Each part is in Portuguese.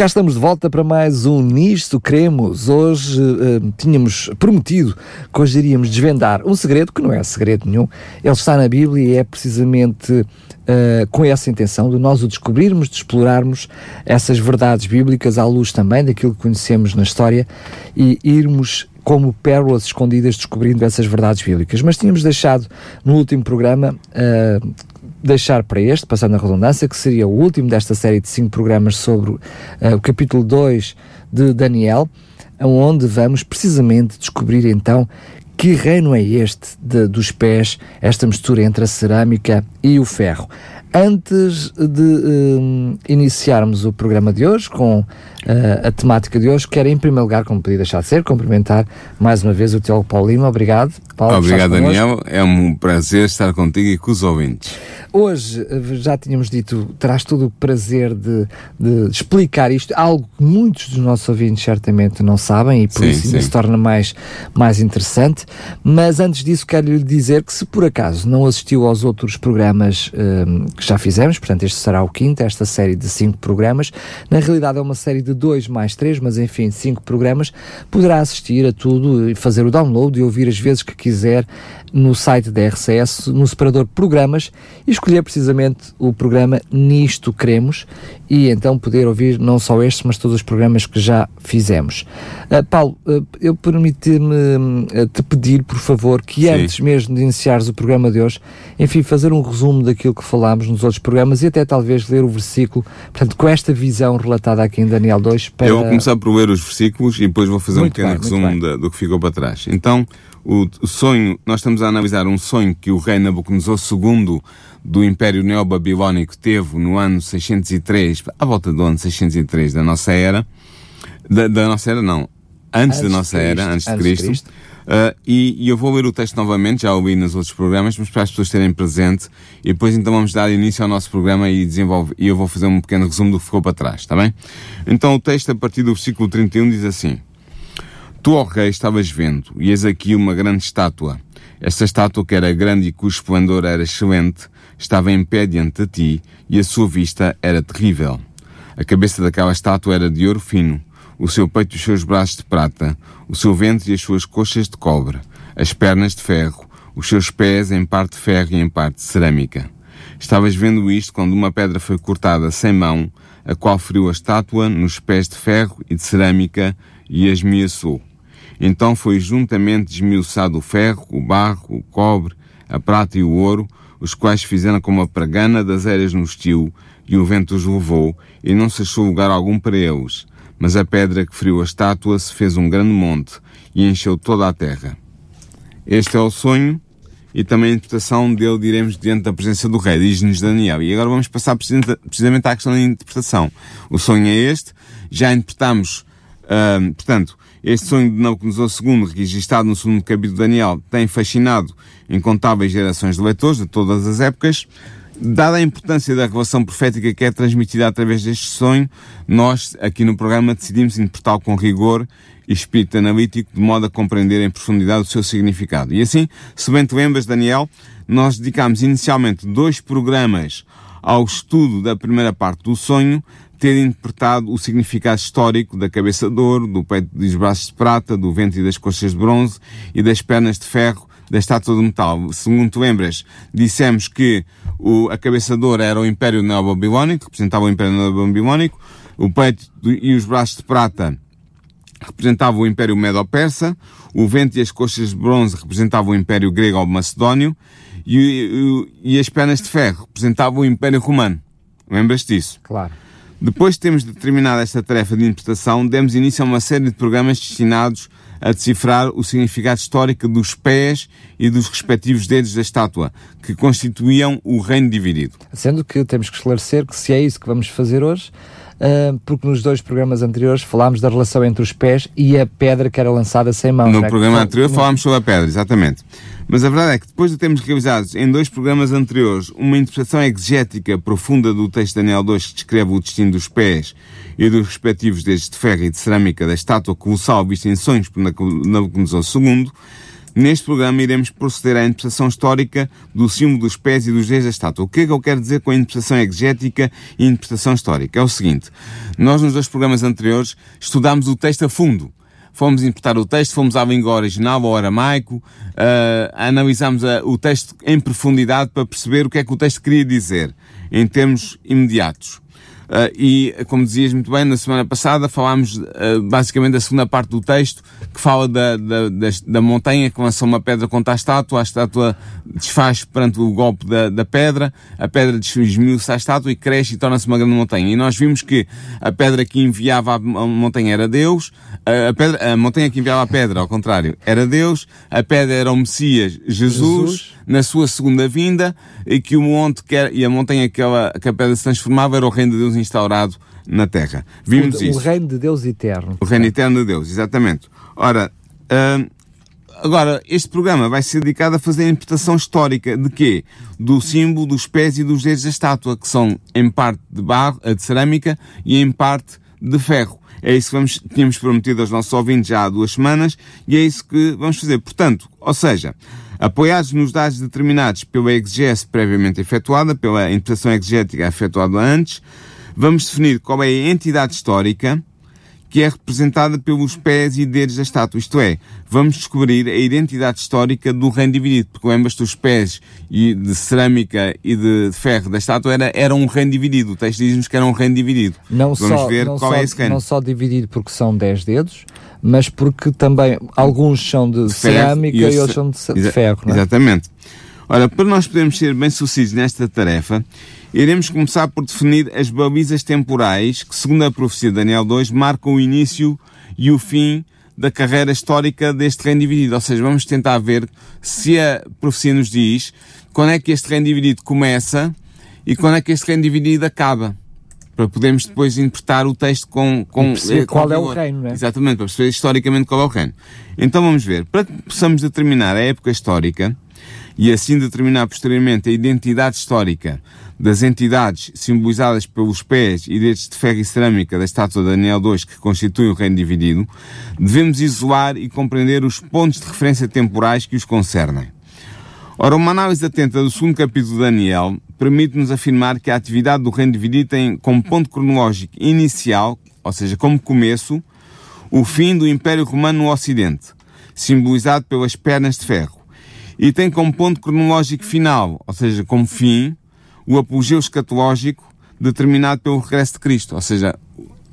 Cá estamos de volta para mais um Nisto Cremos. Hoje uh, tínhamos prometido que hoje iríamos desvendar um segredo que não é segredo nenhum. Ele está na Bíblia e é precisamente uh, com essa intenção de nós o descobrirmos, de explorarmos essas verdades bíblicas à luz também daquilo que conhecemos na história e irmos como pérolas escondidas descobrindo essas verdades bíblicas. Mas tínhamos deixado no último programa uh, deixar para este, passando a redundância, que seria o último desta série de cinco programas sobre uh, o capítulo 2 de Daniel, onde vamos precisamente descobrir então que reino é este de, dos pés, esta mistura entre a cerâmica e o ferro. Antes de uh, iniciarmos o programa de hoje, com uh, a temática de hoje, quero em primeiro lugar, como podia deixar de ser, cumprimentar mais uma vez o Tiago Paulo Lima. Obrigado. Paulo, Obrigado, Daniel. É um prazer estar contigo e com os ouvintes. Hoje, eh, já tínhamos dito, terás todo o prazer de, de, explicar isto, algo que muitos dos nossos ouvintes certamente não sabem e por sim, isso ainda se torna mais, mais interessante. Mas antes disso, quero lhe dizer que se por acaso não assistiu aos outros programas um, que já fizemos, portanto, este será o quinto, esta série de cinco programas, na realidade é uma série de dois mais três, mas enfim, cinco programas, poderá assistir a tudo e fazer o download e ouvir as vezes que quiser no site da RCS, no separador Programas, e escolher precisamente o programa Nisto Queremos, e então poder ouvir não só estes, mas todos os programas que já fizemos. Uh, Paulo, uh, eu permiti-me uh, te pedir, por favor, que Sim. antes mesmo de iniciares o programa de hoje, enfim, fazer um resumo daquilo que falámos nos outros programas e até talvez ler o versículo, portanto, com esta visão relatada aqui em Daniel 2. Para... Eu vou começar por ler os versículos e depois vou fazer muito um pequeno bem, resumo da, do que ficou para trás. Então, o, o, sonho, nós estamos a analisar um sonho que o rei Nabucodonosor II do Império Neobabilónico teve no ano 603, à volta do ano 603 da nossa era, da, da nossa era não, antes, antes da nossa Cristo, era, antes de Cristo. Cristo. Uh, e, e, eu vou ler o texto novamente, já ouvi nos outros programas, mas para as pessoas terem presente, e depois então vamos dar início ao nosso programa e desenvolve, e eu vou fazer um pequeno resumo do que ficou para trás, está bem? Então o texto a partir do versículo 31 diz assim, Tu, ó rei, estavas vendo, e eis aqui uma grande estátua. Esta estátua, que era grande e cujo esplendor era excelente, estava em pé diante de ti, e a sua vista era terrível. A cabeça daquela estátua era de ouro fino, o seu peito e os seus braços de prata, o seu ventre e as suas coxas de cobre, as pernas de ferro, os seus pés em parte de ferro e em parte de cerâmica. Estavas vendo isto quando uma pedra foi cortada sem mão, a qual feriu a estátua nos pés de ferro e de cerâmica e a esmiaçou. Então foi juntamente esmiuçado o ferro, o barro, o cobre, a prata e o ouro, os quais fizeram como a pregana das eras no estio, e o vento os levou, e não se achou lugar algum para eles. Mas a pedra que feriu a estátua se fez um grande monte, e encheu toda a terra. Este é o sonho, e também a interpretação dele diremos diante da presença do rei, diz-nos Daniel. E agora vamos passar precisamente à questão da interpretação. O sonho é este, já interpretamos, uh, portanto, este sonho de Nabucodonosor II, registado no segundo capítulo de Daniel, tem fascinado incontáveis gerações de leitores de todas as épocas. Dada a importância da revelação profética que é transmitida através deste sonho, nós, aqui no programa, decidimos interpretá-lo com rigor e espírito analítico, de modo a compreender em profundidade o seu significado. E assim, se bem te lembras, Daniel, nós dedicámos inicialmente dois programas ao estudo da primeira parte do sonho, ter interpretado o significado histórico da cabeça de ouro, do peito dos braços de prata, do ventre e das coxas de bronze e das pernas de ferro da estátua de metal. Segundo te lembras, dissemos que o, a cabeça de ouro era o Império Neobabilónico, representava o Império Neobabilónico, o peito e os braços de prata representavam o Império Medo-Persa, o ventre e as coxas de bronze representavam o Império Grego ou Macedónio, e, e, e as pernas de ferro representavam o Império Romano. Lembras-te disso? Claro. Depois de termos determinado esta tarefa de interpretação, demos início a uma série de programas destinados a decifrar o significado histórico dos pés e dos respectivos dedos da estátua, que constituíam o reino dividido. Sendo que temos que esclarecer que se é isso que vamos fazer hoje, porque nos dois programas anteriores falámos da relação entre os pés e a pedra que era lançada sem mãos. No programa que, anterior falámos sobre a pedra, exatamente. Mas a verdade é que depois de termos realizado em dois programas anteriores uma interpretação exegética profunda do texto de Daniel 2 que descreve o destino dos pés e dos respectivos dedos de ferro e de cerâmica da estátua colossal vista em sonhos por Nabucodonosor II, Neste programa iremos proceder à interpretação histórica do símbolo dos pés e dos dedos da estátua. O que é que eu quero dizer com a interpretação exegética e interpretação histórica? É o seguinte, nós nos dois programas anteriores estudámos o texto a fundo. Fomos interpretar o texto, fomos à língua original, ao aramaico, uh, analisámos a, o texto em profundidade para perceber o que é que o texto queria dizer, em termos imediatos. Uh, e, como dizias muito bem, na semana passada falámos uh, basicamente da segunda parte do texto, que fala da, da, da, montanha que lança uma pedra contra a estátua, a estátua desfaz perante o golpe da, da pedra, a pedra desmiu-se à estátua e cresce e torna-se uma grande montanha. E nós vimos que a pedra que enviava a montanha era Deus, a, pedra, a montanha que enviava a pedra, ao contrário, era Deus, a pedra era o Messias, Jesus, Jesus. na sua segunda vinda, e que o monte que era, e a montanha que, ela, que a pedra se transformava era o reino de Deus instaurado na Terra. Vimos o, isso. O reino de Deus eterno. O reino eterno de Deus, exatamente. Ora, uh, agora, este programa vai ser dedicado a fazer a interpretação histórica de quê? Do símbolo dos pés e dos dedos da estátua, que são em parte de barro, de cerâmica e em parte de ferro. É isso que vamos, tínhamos prometido aos nossos ouvintes já há duas semanas e é isso que vamos fazer. Portanto, ou seja, apoiados nos dados determinados pela exegese previamente efetuada, pela interpretação exegética efetuada antes, vamos definir qual é a entidade histórica que é representada pelos pés e dedos da estátua. Isto é, vamos descobrir a identidade histórica do reino dividido, porque lembras-te os pés de cerâmica e de ferro da estátua era, era um reino dividido. O texto diz-nos que era um reino dividido. Não vamos só, ver não qual é só, é esse reino. Não só dividido porque são dez dedos, mas porque também alguns são de, de cerâmica e, e outros são de, de ferro. É? Exatamente. Ora, para nós podermos ser bem-sucedidos nesta tarefa, Iremos começar por definir as balizas temporais que, segundo a profecia de Daniel 2, marcam o início e o fim da carreira histórica deste reino dividido. Ou seja, vamos tentar ver se a profecia nos diz quando é que este reino dividido começa e quando é que este reino dividido acaba. Para podermos depois interpretar o texto com, com, com qual é o reino, não é? Exatamente, para perceber historicamente qual é o reino. Então vamos ver. Para que possamos determinar a época histórica e assim determinar posteriormente a identidade histórica das entidades simbolizadas pelos pés e dedos de ferro e cerâmica da estátua de Daniel II que constituem o reino dividido, devemos isolar e compreender os pontos de referência temporais que os concernem. Ora, uma análise atenta do segundo capítulo de Daniel permite-nos afirmar que a atividade do reino dividido tem como ponto cronológico inicial, ou seja, como começo, o fim do Império Romano no Ocidente, simbolizado pelas pernas de ferro, e tem como ponto cronológico final, ou seja, como fim, o apogeu escatológico determinado pelo regresso de Cristo. Ou seja,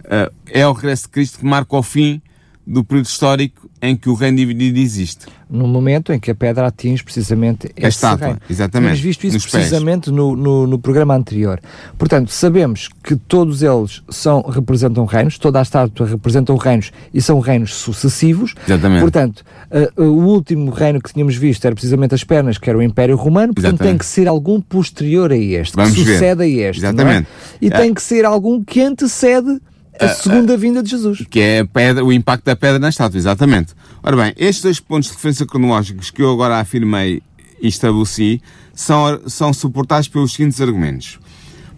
eh, é o regresso de Cristo que marca o fim do período histórico em que o reino dividido existe. No momento em que a pedra atinge precisamente a estátua, reino. exatamente. Temos visto isso precisamente no, no, no, programa anterior. Portanto, sabemos que todos eles são, representam reinos, toda a estátua representa reinos e são reinos sucessivos. Exatamente. Portanto, uh, o último reino que tínhamos visto era precisamente as pernas, que era o Império Romano, portanto exatamente. tem que ser algum posterior a este, Vamos que sucede ver. a este. É? Exatamente. É? E é. tem que ser algum que antecede a segunda vinda de Jesus. Que é pedra, o impacto da pedra na estátua, exatamente. Ora bem, estes dois pontos de referência cronológicos que eu agora afirmei e estabeleci são, são suportados pelos seguintes argumentos.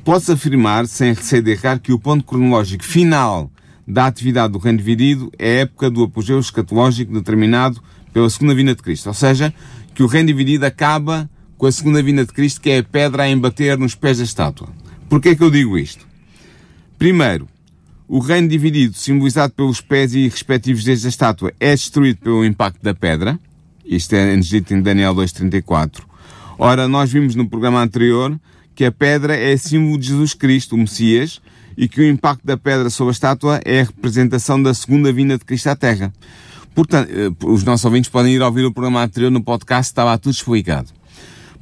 Pode-se afirmar, sem receio de errar, que o ponto cronológico final da atividade do reino dividido é a época do apogeu escatológico determinado pela segunda vinda de Cristo. Ou seja, que o reino dividido acaba com a segunda vinda de Cristo, que é a pedra a embater nos pés da estátua. Porquê é que eu digo isto? Primeiro, o reino dividido, simbolizado pelos pés e respectivos desde a estátua, é destruído pelo impacto da pedra. Isto é dito em Daniel 2.34. Ora, nós vimos no programa anterior que a pedra é símbolo de Jesus Cristo, o Messias, e que o impacto da pedra sobre a estátua é a representação da segunda vinda de Cristo à Terra. Portanto, eh, os nossos ouvintes podem ir ouvir o programa anterior no podcast, estava tudo explicado.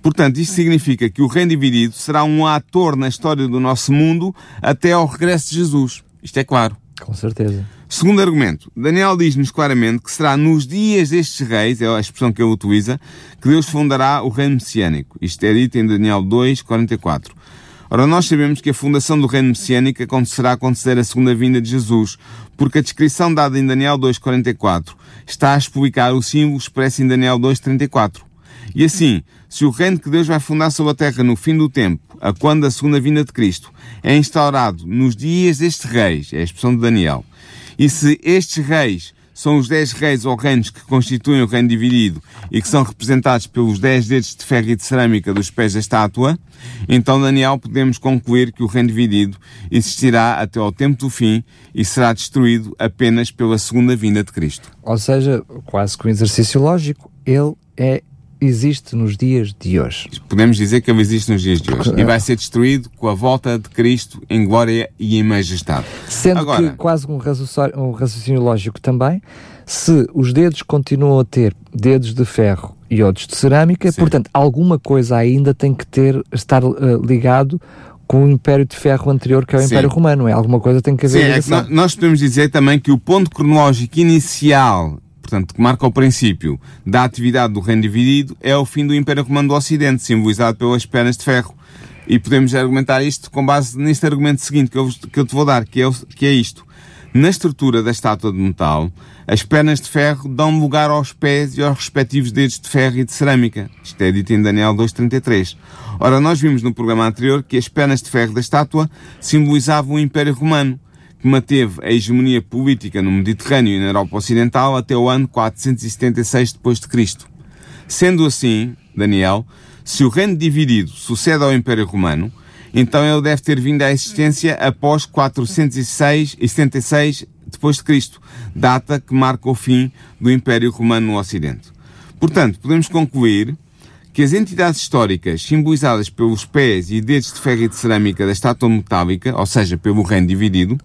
Portanto, isto significa que o reino dividido será um ator na história do nosso mundo até ao regresso de Jesus. Isto é claro. Com certeza. Segundo argumento, Daniel diz-nos claramente que será nos dias destes reis, é a expressão que ele utiliza, que Deus fundará o reino messiânico. Isto é dito em Daniel 2, 44. Ora, nós sabemos que a fundação do reino messiânico acontecerá quando se a segunda vinda de Jesus, porque a descrição dada em Daniel 2.44 está a explicar o símbolo expresso em Daniel 2.34. E assim, se o reino que Deus vai fundar sobre a terra no fim do tempo, a quando a segunda vinda de Cristo, é instaurado nos dias destes reis, é a expressão de Daniel, e se estes reis são os dez reis ou reinos que constituem o reino dividido e que são representados pelos dez dedos de ferro e de cerâmica dos pés da estátua, então Daniel podemos concluir que o reino dividido existirá até ao tempo do fim e será destruído apenas pela segunda vinda de Cristo. Ou seja, quase que um exercício lógico, ele é existe nos dias de hoje. Podemos dizer que ele existe nos dias de hoje e vai ser destruído com a volta de Cristo em glória e em majestade. Sendo Agora, que quase um raciocínio, um raciocínio lógico também, se os dedos continuam a ter dedos de ferro e outros de cerâmica, sim. portanto, alguma coisa ainda tem que ter estar uh, ligado com o Império de Ferro anterior, que é o Sim. Império Romano. É alguma coisa tem que haver. Sim, é que nós podemos dizer também que o ponto cronológico inicial portanto, que marca o princípio da atividade do reino dividido, é o fim do Império Romano do Ocidente, simbolizado pelas pernas de ferro. E podemos argumentar isto com base neste argumento seguinte que eu, que eu te vou dar, que é, que é isto. Na estrutura da estátua de metal, as pernas de ferro dão lugar aos pés e aos respectivos dedos de ferro e de cerâmica. Isto é dito em Daniel 2.33. Ora, nós vimos no programa anterior que as pernas de ferro da estátua simbolizavam o Império Romano que manteve a hegemonia política no Mediterrâneo e na Europa Ocidental até o ano 476 d.C. Sendo assim, Daniel, se o reino dividido sucede ao Império Romano, então ele deve ter vindo à existência após 406 e 76 depois de Cristo, data que marca o fim do Império Romano no Ocidente. Portanto, podemos concluir que as entidades históricas simbolizadas pelos pés e dedos de ferro e de cerâmica da estátua metálica, ou seja, pelo reino dividido,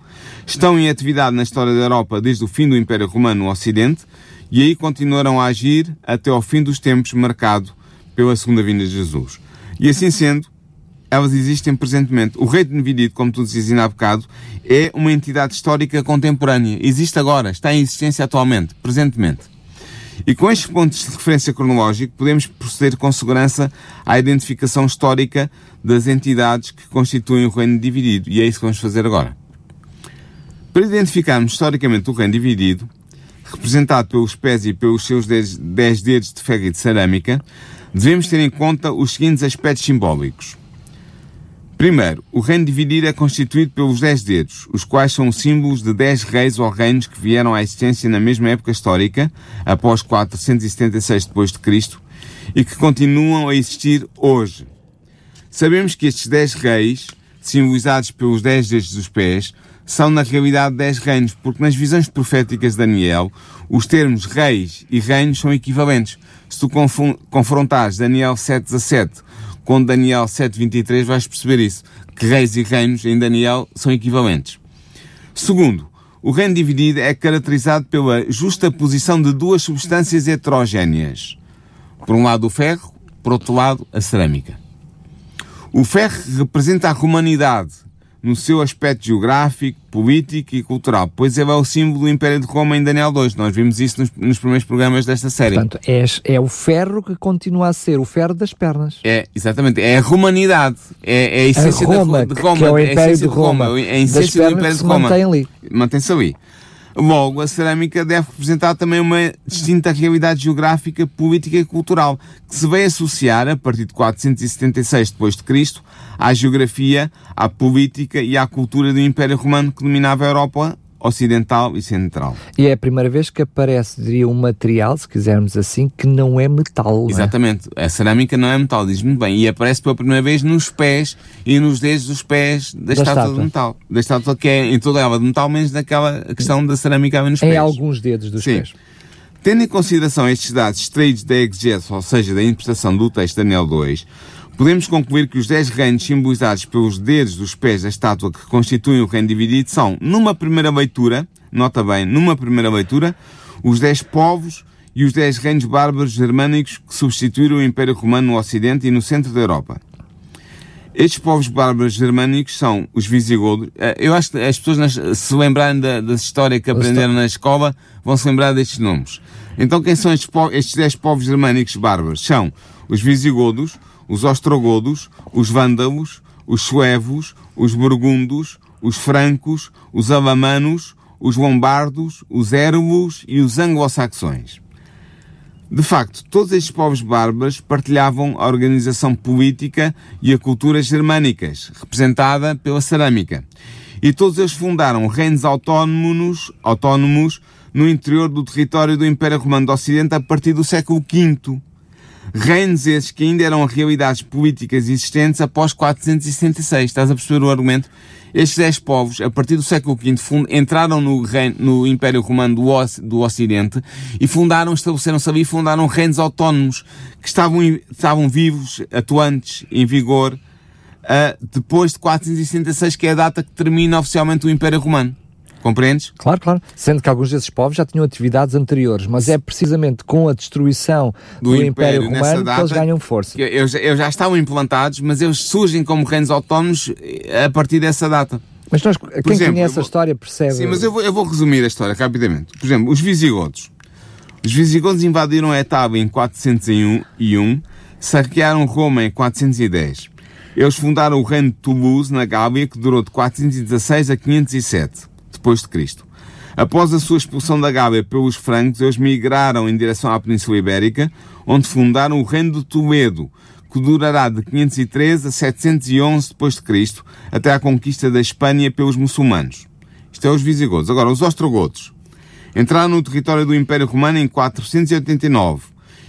estão em atividade na história da Europa desde o fim do Império Romano no Ocidente e aí continuarão a agir até ao fim dos tempos marcado pela segunda vinda de Jesus. E assim sendo, elas existem presentemente. O reino dividido, como tu dizias há bocado, é uma entidade histórica contemporânea. Existe agora, está em existência atualmente, presentemente. E com estes pontos de referência cronológico, podemos proceder com segurança à identificação histórica das entidades que constituem o reino dividido. E é isso que vamos fazer agora. Para identificarmos historicamente o reino dividido, representado pelos pés e pelos seus dez, dez dedos de ferro e de cerâmica, devemos ter em conta os seguintes aspectos simbólicos. Primeiro, o reino dividido é constituído pelos dez dedos, os quais são símbolos de dez reis ou reinos que vieram à existência na mesma época histórica, após 476 d.C., e que continuam a existir hoje. Sabemos que estes dez reis, simbolizados pelos dez dedos dos pés, são na realidade dez reinos, porque nas visões proféticas de Daniel, os termos reis e reinos são equivalentes. Se tu confrontares Daniel 7.17 com Daniel 7.23 vais perceber isso, que reis e reinos em Daniel são equivalentes. Segundo, o reino dividido é caracterizado pela justa posição de duas substâncias heterogéneas. Por um lado o ferro, por outro lado a cerâmica. O ferro representa a romanidade, no seu aspecto geográfico, político e cultural, pois ele é o símbolo do Império de Roma em Daniel 2. Nós vimos isso nos, nos primeiros programas desta série. Portanto, é, é, o ferro que continua a ser o ferro das pernas. É, exatamente. É a romanidade. É, é a essência a Roma, de, de Roma. Que é o Império de Roma. É a essência do Império de Roma. Mantém ali. Mantém-se ali. Logo, a cerâmica deve representar também uma distinta realidade geográfica, política e cultural, que se vai associar, a partir de 476 d.C., à geografia, à política e à cultura do Império Romano que dominava a Europa ocidental e central. E é a primeira vez que aparece, diria, um material, se quisermos assim, que não é metal. Exatamente. É? A cerâmica não é metal, diz muito bem. E aparece pela primeira vez nos pés e nos dedos dos pés da, da estátua, estátua, de metal. Da estátua que é em toda ela de metal, menos daquela questão da cerâmica nos pés. Em alguns dedos dos Sim. pés. Tendo em consideração estes dados extraídos da exegese, ou seja, da interpretação do texto de Daniel 2, Podemos concluir que os dez reinos simbolizados pelos dedos dos pés da estátua que constituem o reino dividido são, numa primeira leitura, nota bem, numa primeira leitura, os dez povos e os dez reinos bárbaros germânicos que substituíram o Império Romano no Ocidente e no centro da Europa. Estes povos bárbaros germânicos são os visigodos. Eh, eu acho que as pessoas, se lembrarem da, da história que aprenderam na escola, vão se lembrar destes nomes. Então, quem são estes, estes dez povos germânicos bárbaros? São os visigodos, os ostrogodos, os vândalos, os suevos, os burgundos, os francos, os alamanos, os lombardos, os érvulos e os anglo-saxões. De facto, todos estes povos bárbaros partilhavam a organização política e a cultura germânicas, representada pela cerâmica. E todos eles fundaram reinos autónomos, autónomos no interior do território do Império Romano do Ocidente a partir do século V. Reinos esses que ainda eram realidades políticas existentes após 466. Estás a perceber o argumento? Estes dez povos, a partir do século V, entraram no, reino, no Império Romano do, do Ocidente e fundaram, estabeleceram-se ali e fundaram reinos autónomos que estavam, estavam vivos, atuantes, em vigor, uh, depois de 466, que é a data que termina oficialmente o Império Romano. Compreendes? Claro, claro. Sendo que alguns desses povos já tinham atividades anteriores, mas é precisamente com a destruição do, do Império, Império Romano que eles ganham força. Eles, eles já estavam implantados, mas eles surgem como reinos autónomos eh, a partir dessa data. Mas nós, quem exemplo, conhece a história percebe. Sim, mas eu vou, eu vou resumir a história rapidamente. Por exemplo, os visigodos. Os visigodos invadiram a Etapa em 401, saquearam Roma em 410. Eles fundaram o reino de Toulouse, na Gália, que durou de 416 a 507 Cristo. Após a sua expulsão da Gália pelos francos, eles migraram em direção à Península Ibérica, onde fundaram o Reino de Toledo, que durará de 513 a 711 depois de Cristo, até à conquista da Espanha pelos muçulmanos. Isto é os visigodos. Agora, os ostrogotos entraram no território do Império Romano em 489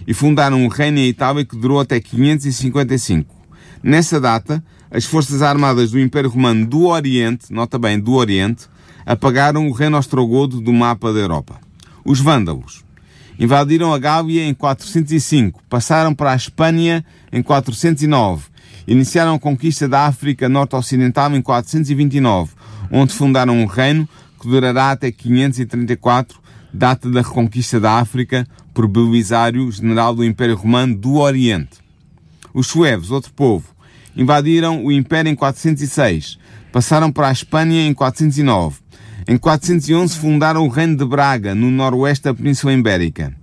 e fundaram um reino em Itália que durou até 555. Nessa data, as forças armadas do Império Romano do Oriente, nota bem, do Oriente, apagaram o reino ostrogodo do mapa da Europa. Os vândalos invadiram a Gália em 405, passaram para a Espanha em 409, iniciaram a conquista da África Norte-Ocidental em 429, onde fundaram um reino que durará até 534, data da reconquista da África por Belisário, general do Império Romano do Oriente. Os suevos, outro povo, invadiram o Império em 406, passaram para a Espanha em 409, em 411 fundaram o Reino de Braga, no noroeste da Península Ibérica.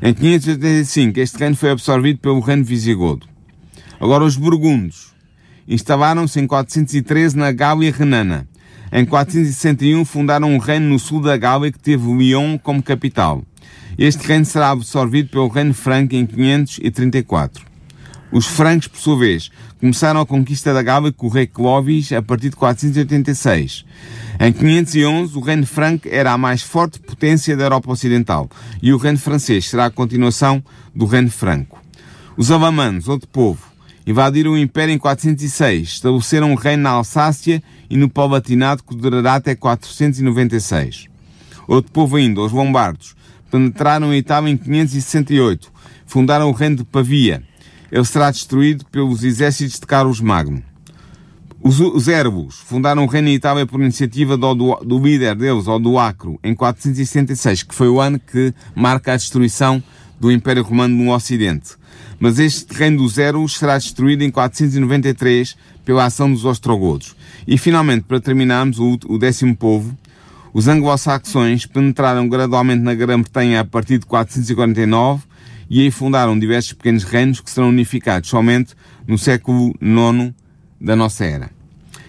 Em 585 este reino foi absorvido pelo Reino Visigodo. Agora os burgundos instalaram-se em 413 na Gália Renana. Em 461 fundaram um reino no sul da Gália que teve Lyon como capital. Este reino será absorvido pelo reino franco em 534. Os francos, por sua vez, começaram a conquista da Gália com o rei Clovis a partir de 486. Em 511, o reino franco era a mais forte potência da Europa Ocidental e o reino francês será a continuação do reino franco. Os alamanos, outro povo, invadiram o Império em 406, estabeleceram um reino na Alsácia e no Palatinado que durará até 496. Outro povo ainda, os lombardos, penetraram em Itália em 568, fundaram o reino de Pavia. Ele será destruído pelos exércitos de Carlos Magno. Os, os fundaram o reino em Itália por iniciativa do, do, do líder deles, Odoacro, em 466, que foi o ano que marca a destruição do Império Romano no Ocidente. Mas este reino dos Eros será destruído em 493 pela ação dos Ostrogodos. E finalmente, para terminarmos, o, o décimo povo, os anglo-saxões penetraram gradualmente na Grã-Bretanha a partir de 449 e aí fundaram diversos pequenos reinos que serão unificados somente no século IX da nossa era.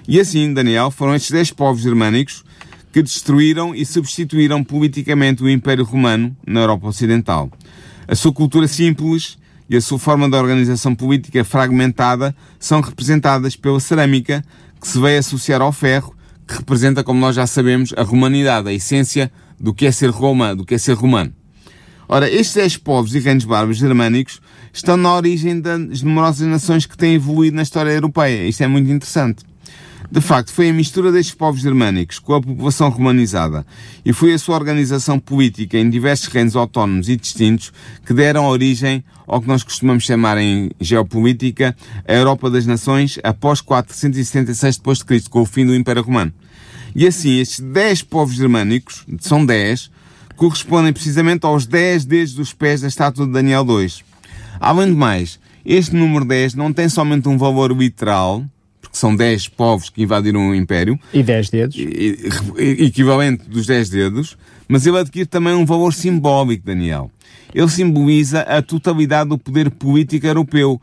E assim, Daniel, foram estes dez povos germânicos que destruíram e substituíram politicamente o Império Romano na Europa Ocidental. A sua cultura simples e a sua forma de organização política fragmentada são representadas pela cerâmica, que se veio associar ao ferro, que representa, como nós já sabemos, a romanidade, a essência do que é ser Roma, do que é ser romano. Ora, estes dez povos e reinos bárbaros germânicos estão na origem das numerosas nações que têm evoluído na história europeia. Isto é muito interessante. De facto, foi a mistura destes povos germânicos com a população romanizada e foi a sua organização política em diversos reinos autónomos e distintos que deram origem ao que nós costumamos chamar em geopolítica a Europa das Nações após 476 d.C., com o fim do Império Romano. E assim, estes 10 povos germânicos, são 10, correspondem precisamente aos 10 dedos dos pés da estátua de Daniel 2. Além de mais, este número 10 não tem somente um valor literal, porque são 10 povos que invadiram o Império. E 10 dedos. Equivalente dos 10 dedos, mas ele adquire também um valor simbólico, Daniel. Ele simboliza a totalidade do poder político europeu,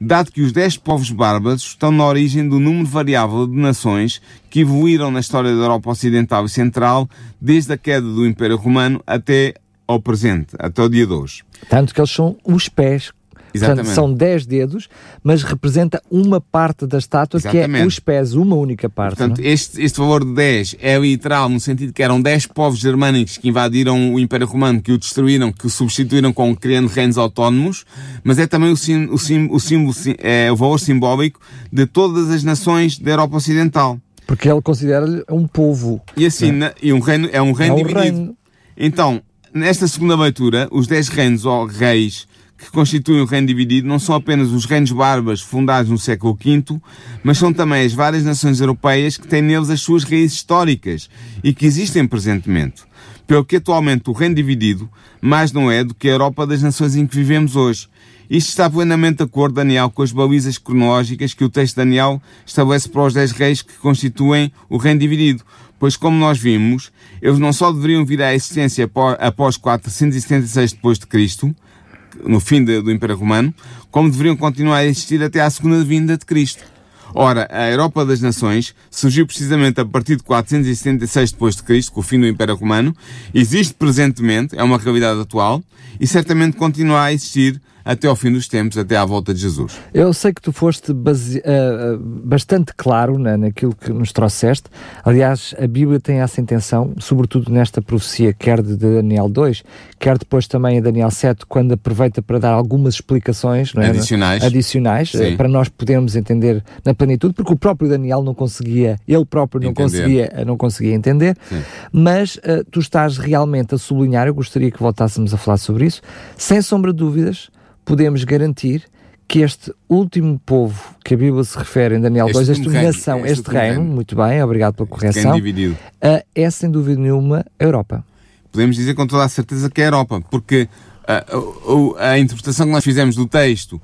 dado que os dez povos bárbaros estão na origem do número variável de nações que evoluíram na história da Europa Ocidental e Central desde a queda do Império Romano até ao presente, até o dia de hoje. Tanto que eles são os pés Exatamente. Portanto, são 10 dedos, mas representa uma parte da estátua Exatamente. que é os pés, uma única parte. Portanto, este, este valor de 10 é literal no sentido que eram 10 povos germânicos que invadiram o Império Romano, que o destruíram, que o substituíram com criando reinos autónomos, mas é também o, sim, o, sim, o símbolo, é o valor simbólico de todas as nações da Europa Ocidental. Porque ele considera-lhe um povo. E assim, né? e um reino, é um reino é um dividido. Reino. Então, nesta segunda leitura, os 10 reinos ou reis que constituem o reino dividido não são apenas os reinos bárbaros fundados no século V, mas são também as várias nações europeias que têm neles as suas raízes históricas e que existem presentemente. Pelo que atualmente o reino dividido mais não é do que a Europa das nações em que vivemos hoje. Isto está plenamente de acordo, Daniel, com as balizas cronológicas que o texto de Daniel estabelece para os dez reis que constituem o reino dividido. Pois, como nós vimos, eles não só deveriam vir à existência após 476 depois de Cristo, no fim de, do Império Romano, como deveriam continuar a existir até à segunda vinda de Cristo. Ora, a Europa das Nações surgiu precisamente a partir de 476 depois de Cristo, com o fim do Império Romano, existe presentemente, é uma realidade atual, e certamente continuará a existir até ao fim dos tempos, até à volta de Jesus. Eu sei que tu foste base, uh, bastante claro né, naquilo que nos trouxeste. Aliás, a Bíblia tem essa intenção, sobretudo nesta profecia, quer de Daniel 2, quer depois também em Daniel 7, quando aproveita para dar algumas explicações é, adicionais, adicionais uh, para nós podermos entender na plenitude, porque o próprio Daniel não conseguia, ele próprio não conseguia, não conseguia entender, Sim. mas uh, tu estás realmente a sublinhar, eu gostaria que voltássemos a falar sobre isso, sem sombra de dúvidas, podemos garantir que este último povo que a Bíblia se refere em Daniel 2, esta nação, este, este reino, reino, muito bem, obrigado pela correção. Uh, é sem dúvida nenhuma a Europa. Podemos dizer com toda a certeza que é a Europa, porque uh, a, a interpretação que nós fizemos do texto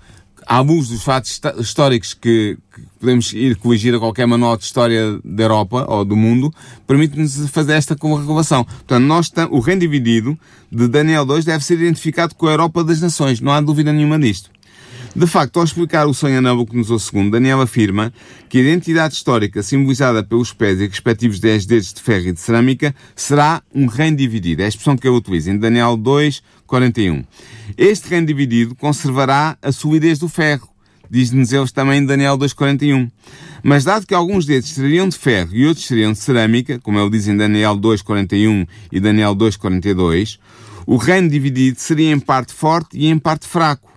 à luz dos fatos históricos que, que, podemos ir corrigir a qualquer manual de história da Europa ou do mundo, permite-nos fazer esta correlação. Portanto, nós, o reino dividido de Daniel 2 deve ser identificado com a Europa das nações, não há dúvida nenhuma disto. De facto, ao explicar o sonho a Nabucodonosor II, Daniel afirma que a identidade histórica simbolizada pelos pés e respectivos 10 dedos de ferro e de cerâmica será um reino dividido. É a expressão que eu utilizo em Daniel 2, 41. Este reino dividido conservará a solidez do ferro, diz-nos eles também em Daniel 2,41. Mas dado que alguns deles seriam de ferro e outros seriam de cerâmica, como ele diz em Daniel 2,41 e Daniel 2,42, o reino dividido seria em parte forte e em parte fraco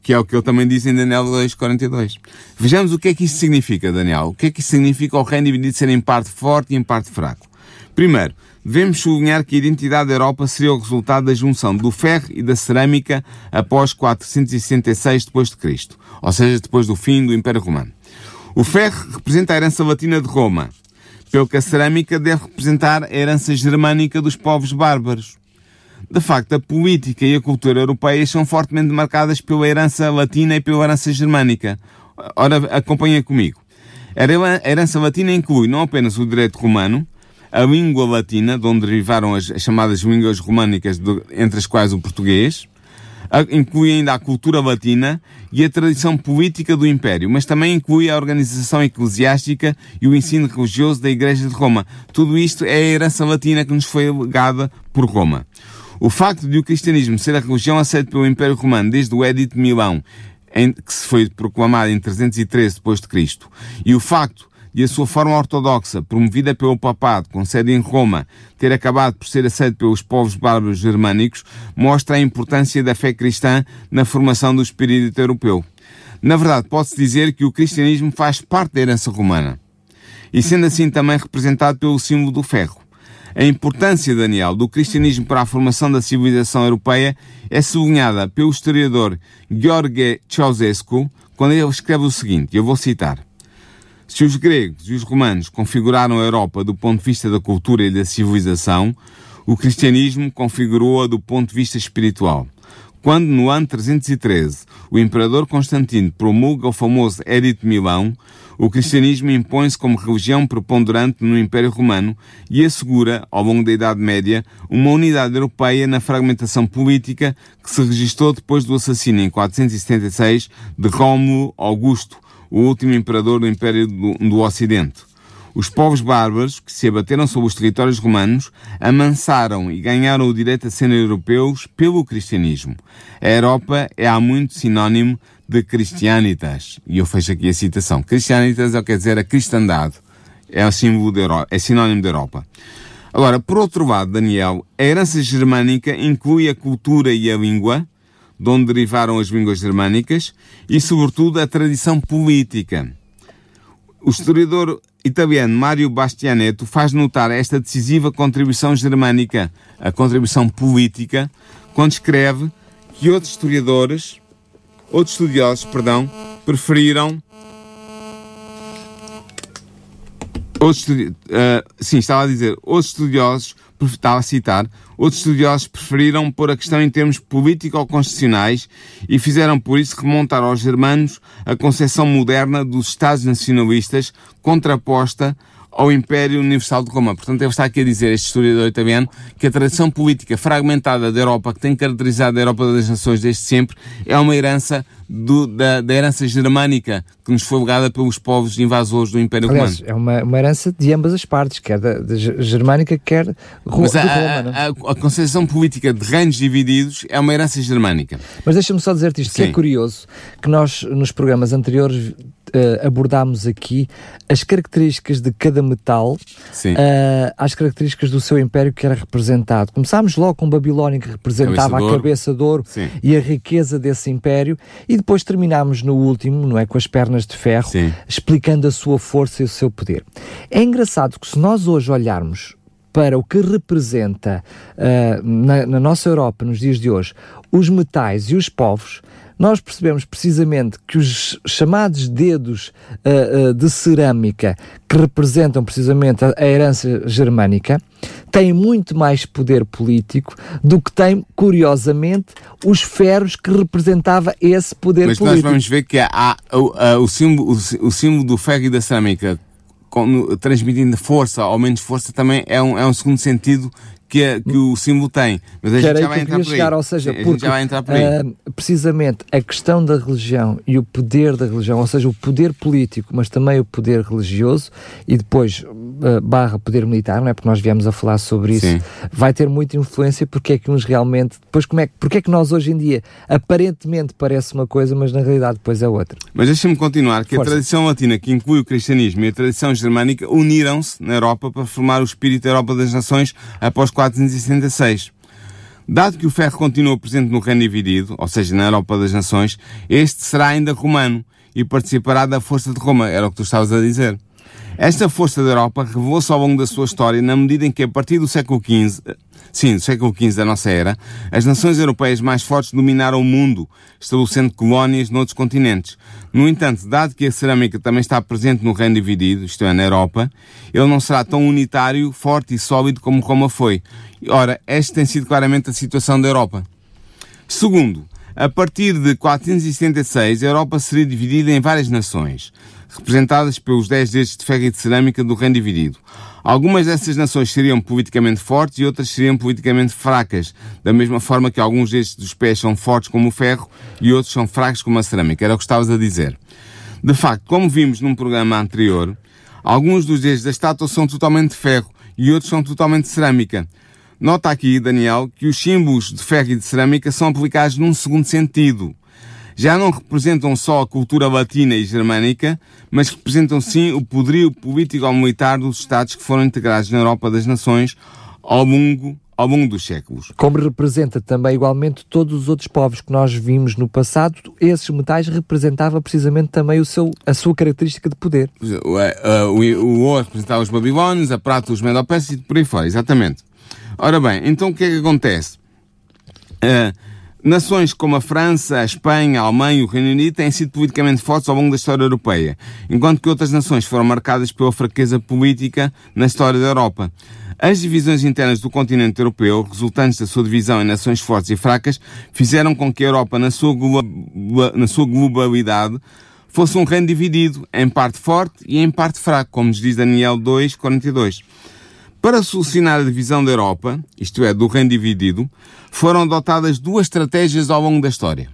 que é o que ele também diz em Daniel 2,42. Vejamos o que é que isso significa, Daniel. O que é que isso significa o reino dividido ser em parte forte e em parte fraco? Primeiro, devemos sublinhar que a identidade da Europa seria o resultado da junção do ferro e da cerâmica após 466 d.C., ou seja, depois do fim do Império Romano. O ferro representa a herança latina de Roma, pelo que a cerâmica deve representar a herança germânica dos povos bárbaros. De facto, a política e a cultura europeias são fortemente marcadas pela herança latina e pela herança germânica. Ora, acompanha comigo. A herança latina inclui não apenas o direito romano, a língua latina, de onde derivaram as, chamadas línguas românicas, entre as quais o português, inclui ainda a cultura latina e a tradição política do Império, mas também inclui a organização eclesiástica e o ensino religioso da Igreja de Roma. Tudo isto é a herança latina que nos foi legada por Roma. O facto de o cristianismo ser a religião aceita pelo Império Romano desde o Edito de Milão, em, que se foi proclamado em 313 d.C., e o facto de a sua forma ortodoxa, promovida pelo papado, com sede em Roma, ter acabado por ser aceito pelos povos bárbaros germânicos, mostra a importância da fé cristã na formação do espírito europeu. Na verdade, pode-se dizer que o cristianismo faz parte da herança romana, e sendo assim também representado pelo símbolo do ferro. A importância, Daniel, do cristianismo para a formação da civilização europeia é sublinhada pelo historiador Gheorghe Ceausescu quando ele escreve o seguinte, eu vou citar. Se os gregos e os romanos configuraram a Europa do ponto de vista da cultura e da civilização, o cristianismo configurou-a do ponto de vista espiritual. quando, no ano 313, o imperador Constantino promulga o famoso Edito de Milão, o cristianismo impõe-se como religião preponderante no Império Romano e assegura, ao longo da Idade Média, uma unidade europeia na fragmentação política que se registrou depois do assassínio em 476 de Rómulo Augusto, o último imperador do Império do, do Ocidente. Os povos bárbaros, que se abateram sobre os territórios romanos, amansaram e ganharam o direito a serem europeus pelo cristianismo. A Europa é há muito sinónimo de Christianitas. E eu fecho aqui a citação. Christianitas é quer dizer a cristandade. É, símbolo de Europa, é sinónimo da Europa. Agora, por outro lado, Daniel, a herança germânica inclui a cultura e a língua, de onde derivaram as línguas germânicas, e, sobretudo, a tradição política. O historiador italiano Mário Bastianetto faz notar esta decisiva contribuição germânica, a contribuição política, quando escreve que outros historiadores, outros estudiosos, perdão, preferiram outros, uh, sim, estava a dizer, outros estudiosos, estava a citar, outros estudiosos preferiram pôr a questão em termos político-constitucionais e fizeram por isso remontar aos germanos a concepção moderna dos Estados nacionalistas contraposta ao Império Universal de Roma. Portanto, ele está aqui a dizer, este historiador italiano, que a tradição política fragmentada da Europa, que tem caracterizado a Europa das Nações desde sempre, é uma herança do, da, da, herança germânica que nos foi legada pelos povos invasores do Império Aliás, Romano. É uma, uma herança de ambas as partes, quer da, da germânica, quer de Mas a, Roma. A, a, a, concepção política de reinos divididos é uma herança germânica. Mas deixa-me só dizer-te isto, Sim. que é curioso, que nós nos programas anteriores uh, abordámos aqui as características de cada metal uh, às características do seu império que era representado. Começámos logo com Babilónia, que representava cabeça a cabeça de ouro Sim. e a riqueza desse império, e depois terminámos no último, não é, com as pernas de ferro, Sim. explicando a sua força e o seu poder. É engraçado que se nós hoje olharmos para o que representa uh, na, na, nossa Europa nos dias de hoje os metais e os povos, nós percebemos precisamente que os chamados dedos uh, uh, de cerâmica, que representam precisamente a, a herança germânica, têm muito mais poder político do que tem, curiosamente, os ferros que representava esse poder Mas político. Mas nós vamos ver que há, o, o, símbolo, o, o símbolo do ferro e da cerâmica transmitindo força ou menos força também é um, é um segundo sentido que, a, que o símbolo tem. Mas a gente já vai entrar por chegar, ou seja, porque, uh, precisamente a questão da religião e o poder da religião, ou seja, o poder político, mas também o poder religioso e depois uh, barra poder militar, não é? Porque nós viemos a falar sobre isso, Sim. vai ter muita influência porque é que uns realmente, depois como é, porque é que nós hoje em dia aparentemente parece uma coisa, mas na realidade depois é outra. Mas deixa-me continuar, que Força. a tradição latina, que inclui o cristianismo e a tradição germânica, uniram-se na Europa para formar o espírito da Europa das Nações após 476. Dado que o ferro continua presente no reino dividido, ou seja, na Europa das Nações, este será ainda romano e participará da força de Roma, era o que tu estavas a dizer. Esta força da Europa revelou-se ao longo da sua história na medida em que, a partir do século XV, sim, do século XV da nossa era, as nações europeias mais fortes dominaram o mundo, estabelecendo colónias noutros continentes. No entanto, dado que a cerâmica também está presente no reino dividido, isto é, na Europa, ele não será tão unitário, forte e sólido como Roma foi. Ora, esta tem sido claramente a situação da Europa. Segundo, a partir de 476, a Europa seria dividida em várias nações representadas pelos dez dedos de ferro e de cerâmica do reino dividido. Algumas dessas nações seriam politicamente fortes e outras seriam politicamente fracas, da mesma forma que alguns destes dos pés são fortes como o ferro e outros são fracos como a cerâmica. Era o que estavas a dizer. De facto, como vimos num programa anterior, alguns dos dedos da estátua são totalmente de ferro e outros são totalmente de cerâmica. Nota aqui, Daniel, que os símbolos de ferro e de cerâmica são aplicados num segundo sentido já não representam só a cultura latina e germânica, mas representam sim o poderio político-militar dos Estados que foram integrados na Europa das Nações ao longo ao longo dos séculos. Como representa também igualmente todos os outros povos que nós vimos no passado, esses metais representavam precisamente também o seu, a sua característica de poder. O, o, o ouro representava os babilónios, a prata os medo-persas e por aí fora, exatamente. Ora bem, então o que é que acontece? Uh, Nações como a França, a Espanha, a Alemanha e o Reino Unido têm sido politicamente fortes ao longo da história europeia, enquanto que outras nações foram marcadas pela fraqueza política na história da Europa. As divisões internas do continente europeu, resultantes da sua divisão em nações fortes e fracas, fizeram com que a Europa, na sua, na sua globalidade, fosse um reino dividido, em parte forte e em parte fraco, como nos diz Daniel 2, 42. Para solucionar a divisão da Europa, isto é, do reino dividido, foram adotadas duas estratégias ao longo da história.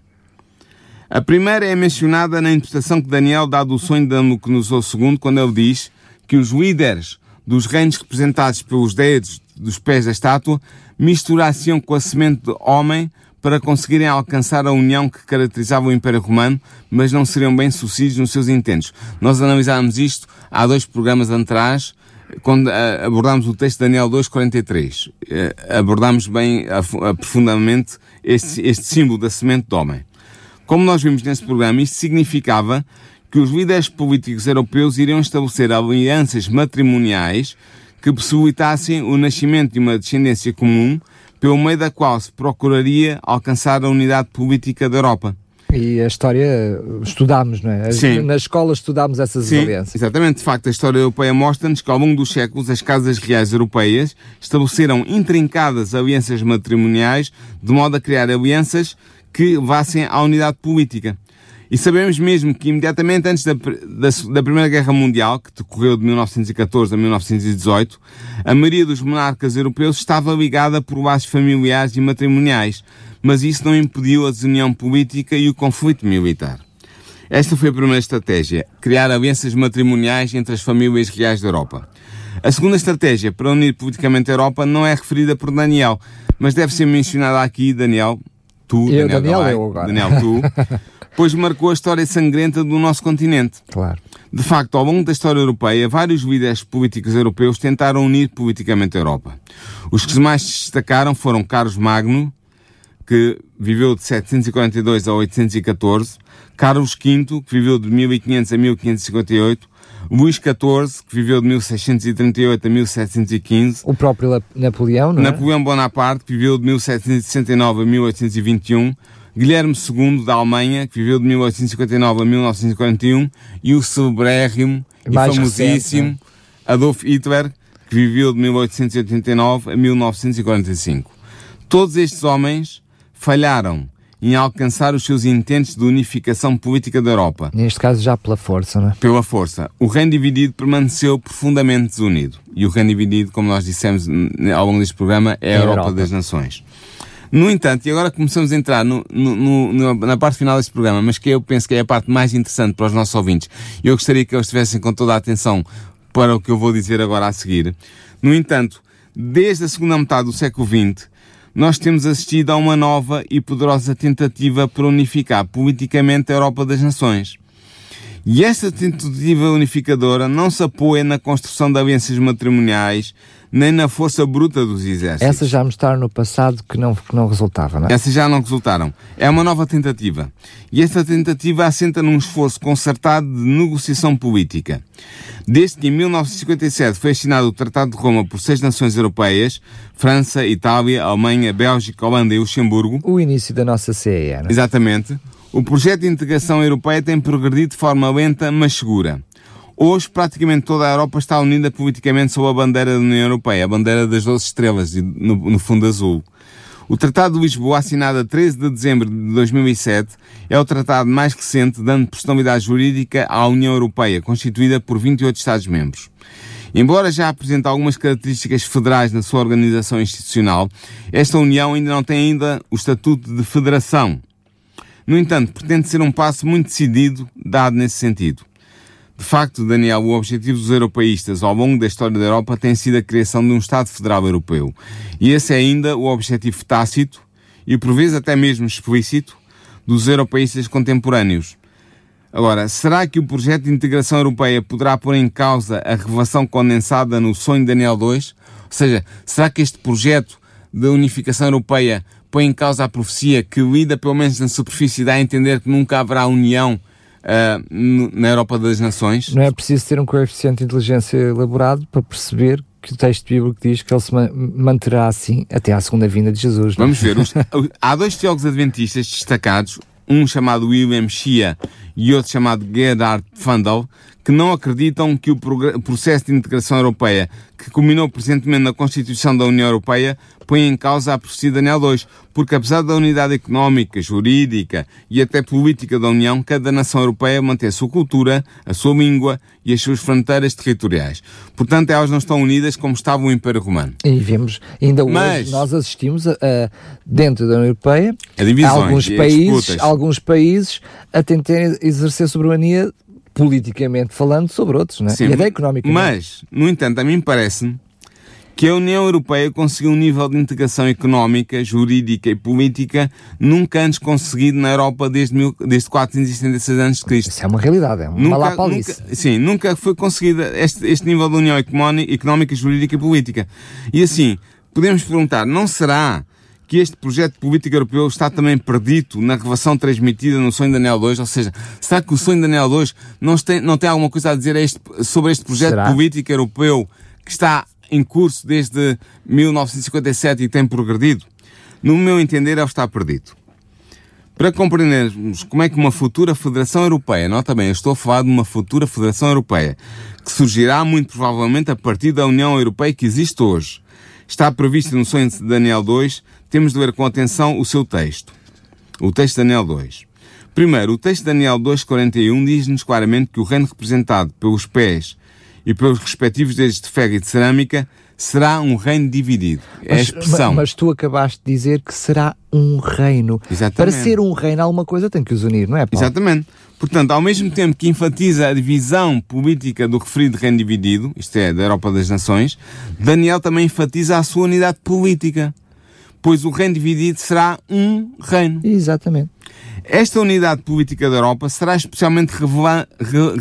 A primeira é mencionada na interpretação que Daniel dá do sonho de Nabucodonosor II, quando ele diz que os líderes dos reinos representados pelos dedos dos pés da estátua misturassem com a semente de homem para conseguirem alcançar a união que caracterizava o Império Romano, mas não seriam bem sucedidos nos seus intentos. Nós analisámos isto há dois programas atrás, quando uh, abordámos o texto de Daniel 2.43. Uh, eh, abordámos bem, profundamente, este, este símbolo da semente de homem. Como nós vimos nesse programa, isto significava que os líderes políticos europeus iriam estabelecer alianças matrimoniais que possibilitassem o nascimento de uma descendência comum pelo meio da qual se procuraria alcançar a unidade política da Europa. E a história estudámos, não é? Sim. Na escola estudámos essas Sim, alianças. Exatamente. De facto, a história europeia mostra-nos que ao longo dos séculos as casas reais europeias estabeleceram intrincadas alianças matrimoniais de modo a criar alianças que levassem à unidade política. E sabemos mesmo que imediatamente antes da, da, da, Primeira Guerra Mundial, que decorreu de 1914 a 1918, a maioria dos monarcas europeus estava ligada por laços familiares e matrimoniais, mas isso não impediu a desunião política e o conflito militar. Esta foi a primeira estratégia, criar alianças matrimoniais entre as famílias reais da Europa. A segunda estratégia para unir politicamente a Europa não é referida por Daniel, mas deve ser mencionada aqui, Daniel, tu, eu, Daniel, Daniel Galay, eu agora. Daniel, tu, pois marcou a história sangrenta do nosso continente. Claro. De facto, ao longo da história europeia, vários líderes políticos europeus tentaram unir politicamente a Europa. Os que mais destacaram foram Carlos Magno, que viveu de 742 a 814, Carlos V, que viveu de 1500 a 1558, Luís XIV, que viveu de 1638 a 1715. O próprio Napoleão, não é? Napoleão Bonaparte, que viveu de 1769 a 1821. Guilherme II da Alemanha, que viveu de 1859 a 1941, e o celebrérrimo e famosíssimo recente, é? Adolf Hitler, que viveu de 1889 a 1945. Todos estes homens falharam em alcançar os seus intentos de unificação política da Europa. Neste caso já pela força, não é? Pela força. O reino dividido permaneceu profundamente desunido. E o reino dividido, como nós dissemos ao longo deste programa, é a, é Europa, Europa, das Nações. No entanto, e agora começamos a entrar no, no, no, na parte final deste programa, mas que eu penso que é a parte mais interessante para os nossos ouvintes, e eu gostaria que eles estivessem com toda a atenção para o que eu vou dizer agora a seguir. No entanto, desde a segunda metade do século XX, nós temos assistido a uma nova e poderosa tentativa para unificar politicamente a Europa das Nações. E esta tentativa unificadora não se apoia na construção de alianças matrimoniais, nem na força bruta dos exércitos. Essas já mostraram no passado que não, que não resultavam, não é? Essas já não resultaram. É uma nova tentativa. E esta tentativa assenta num esforço concertado de negociação política. Desde que em 1957 foi assinado o Tratado de Roma por seis nações europeias, França, Itália, Alemanha, Bélgica, Holanda e Luxemburgo. O início da nossa CEE, não é? Exatamente. O projeto de integração europeia tem progredido de forma lenta, mas segura. Hoje, praticamente toda a Europa está unida politicamente sob a bandeira da União Europeia, a bandeira das 12 estrelas, no, no fundo azul. O Tratado de Lisboa, assinado a 13 de dezembro de 2007, é o tratado mais recente dando personalidade jurídica à União Europeia, constituída por 28 Estados-membros. Embora já apresente algumas características federais na sua organização institucional, esta União ainda não tem ainda o estatuto de federação. No entanto, pretende ser um passo muito decidido dado nesse sentido. De facto, Daniel, o objetivo dos europeístas ao longo da história da Europa tem sido a criação de um Estado Federal Europeu. E esse é ainda o objetivo tácito e por vezes até mesmo explícito dos europeístas contemporâneos. Agora, será que o projeto de integração europeia poderá pôr em causa a revelação condensada no sonho de Daniel II? Ou seja, será que este projeto de unificação europeia põe em causa a profecia que lida, pelo menos na superfície, dá a entender que nunca haverá união uh, na Europa das Nações. Não é preciso ter um coeficiente de inteligência elaborado para perceber que o texto bíblico diz que ele se manterá assim até à segunda vinda de Jesus. Não? É? Vamos ver. Os, há dois teólogos adventistas destacados, um chamado William Shia e outro chamado Gerhard Fundel, que não acreditam que o processo de integração europeia, que culminou presentemente na Constituição da União Europeia, põe em causa a profecia de Daniel 2, porque apesar da unidade económica, jurídica e até política da União, cada nação europeia mantém a sua cultura, a sua língua e as suas fronteiras territoriais. Portanto, elas não estão unidas como estava o Império Romano. E vemos, ainda Mas, hoje, nós assistimos a, a, dentro da União Europeia a, a alguns países, alguns países a tentar exercer soberania politicamente falando sobre outros, não é? Sim, e até económicamente. Mas, no entanto, a mim parece-me que a União Europeia conseguiu um nível de integração económica, jurídica e política nunca antes conseguido na Europa desde, mil, desde 476 anos de Cristo. Isso é uma realidade, é uma nunca. Nunca, sim, nunca foi conseguido este, este nível de união económica, jurídica e política. E assim, podemos perguntar, não será que este projeto político europeu está também perdido na revelação transmitida no sonho de Daniel 2? Ou seja, será que o sonho de Daniel 2 não tem, não tem alguma coisa a dizer este, sobre este projeto será? político europeu que está em curso desde 1957 e tem progredido? No meu entender, ele está perdido. Para compreendermos como é que uma futura Federação Europeia, nota bem, eu estou a falar de uma futura Federação Europeia, que surgirá muito provavelmente a partir da União Europeia que existe hoje, está previsto no sonho de Daniel 2, temos de ver com atenção o seu texto. O texto de Daniel 2. Primeiro, o texto de Daniel 2,41 diz-nos claramente que o reino representado pelos pés e pelos respectivos dedos de ferro e de cerâmica será um reino dividido. É a expressão. Mas, mas, tu acabaste de dizer que será um reino. Exatamente. Para ser um reino, alguma coisa tem que os unir, não é, Paulo? Exatamente. Portanto, ao mesmo tempo que enfatiza a divisão política do referido reino dividido, isto é, da Europa das Nações, Daniel também enfatiza a sua unidade política, pois o reino dividido será um reino. Exatamente. Esta unidade política da Europa será especialmente